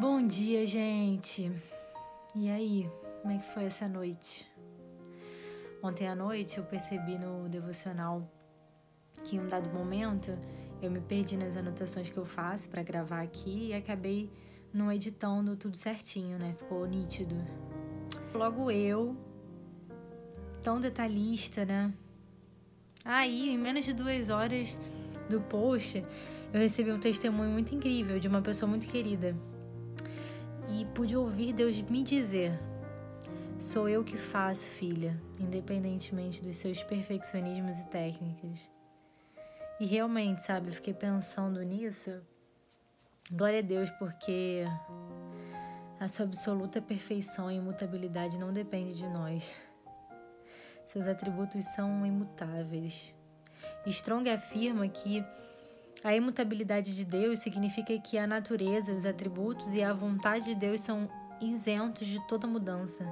Bom dia, gente. E aí, como é que foi essa noite? Ontem à noite eu percebi no devocional que em um dado momento eu me perdi nas anotações que eu faço para gravar aqui e acabei não editando tudo certinho, né? Ficou nítido. Logo eu, tão detalhista, né? Aí, em menos de duas horas do post, eu recebi um testemunho muito incrível de uma pessoa muito querida e pude ouvir Deus me dizer: Sou eu que faço, filha, independentemente dos seus perfeccionismos e técnicas. E realmente, sabe, eu fiquei pensando nisso. Glória a Deus, porque a sua absoluta perfeição e imutabilidade não depende de nós. Seus atributos são imutáveis. Strong afirma que a imutabilidade de Deus significa que a natureza, os atributos e a vontade de Deus são isentos de toda mudança.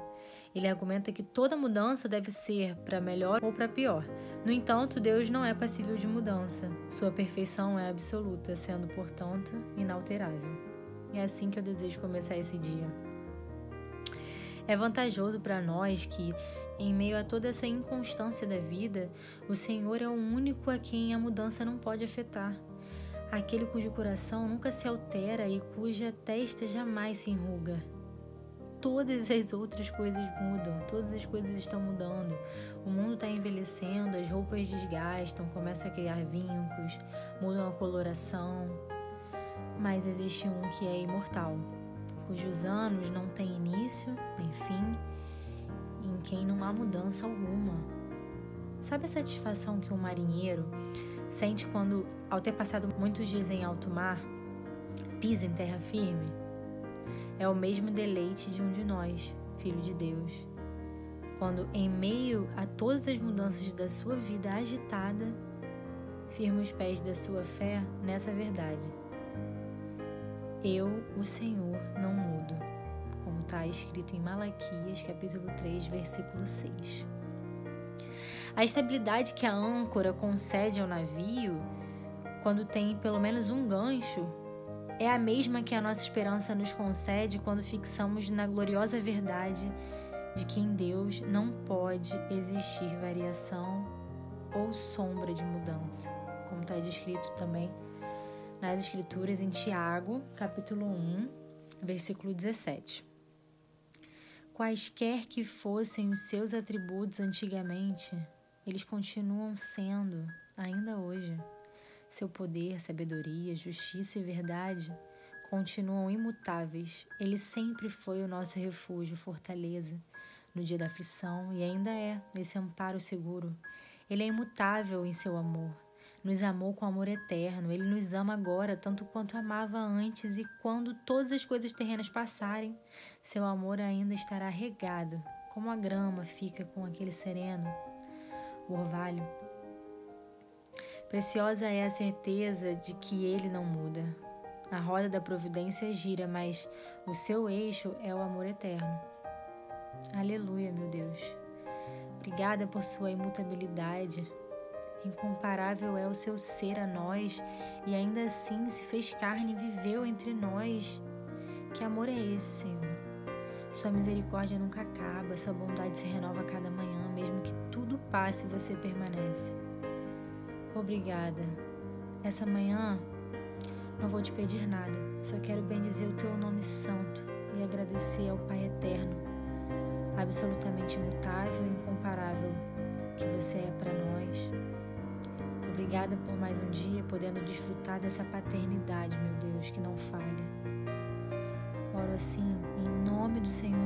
Ele argumenta que toda mudança deve ser para melhor ou para pior. No entanto, Deus não é passível de mudança. Sua perfeição é absoluta, sendo, portanto, inalterável. É assim que eu desejo começar esse dia. É vantajoso para nós que, em meio a toda essa inconstância da vida, o Senhor é o único a quem a mudança não pode afetar aquele cujo coração nunca se altera e cuja testa jamais se enruga. Todas as outras coisas mudam, todas as coisas estão mudando. O mundo está envelhecendo, as roupas desgastam, começam a criar vincos, mudam a coloração. Mas existe um que é imortal, cujos anos não têm início nem fim, em quem não há mudança alguma. Sabe a satisfação que um marinheiro sente quando, ao ter passado muitos dias em alto mar, pisa em terra firme? É o mesmo deleite de um de nós, filho de Deus. Quando, em meio a todas as mudanças da sua vida agitada, firma os pés da sua fé nessa verdade. Eu, o Senhor, não mudo, como está escrito em Malaquias, capítulo 3, versículo 6. A estabilidade que a âncora concede ao navio, quando tem pelo menos um gancho, é a mesma que a nossa esperança nos concede quando fixamos na gloriosa verdade de que em Deus não pode existir variação ou sombra de mudança, como está descrito também nas Escrituras em Tiago, capítulo 1, versículo 17. Quaisquer que fossem os seus atributos antigamente, eles continuam sendo, ainda hoje. Seu poder, sabedoria, justiça e verdade continuam imutáveis. Ele sempre foi o nosso refúgio, fortaleza, no dia da aflição e ainda é esse amparo seguro. Ele é imutável em seu amor. Nos amou com amor eterno. Ele nos ama agora, tanto quanto amava antes, e quando todas as coisas terrenas passarem, seu amor ainda estará regado, como a grama fica com aquele sereno o orvalho. Preciosa é a certeza de que ele não muda. A roda da providência gira, mas o seu eixo é o amor eterno. Aleluia, meu Deus. Obrigada por sua imutabilidade. Incomparável é o seu ser a nós e ainda assim se fez carne e viveu entre nós. Que amor é esse, Senhor? Sua misericórdia nunca acaba, sua bondade se renova a cada manhã, mesmo que tudo passe você permanece. Obrigada. Essa manhã não vou te pedir nada, só quero bendizer o teu nome santo e agradecer ao Pai eterno, absolutamente imutável e incomparável que você é para nós. Obrigada por mais um dia podendo desfrutar dessa paternidade, meu Deus, Senhor.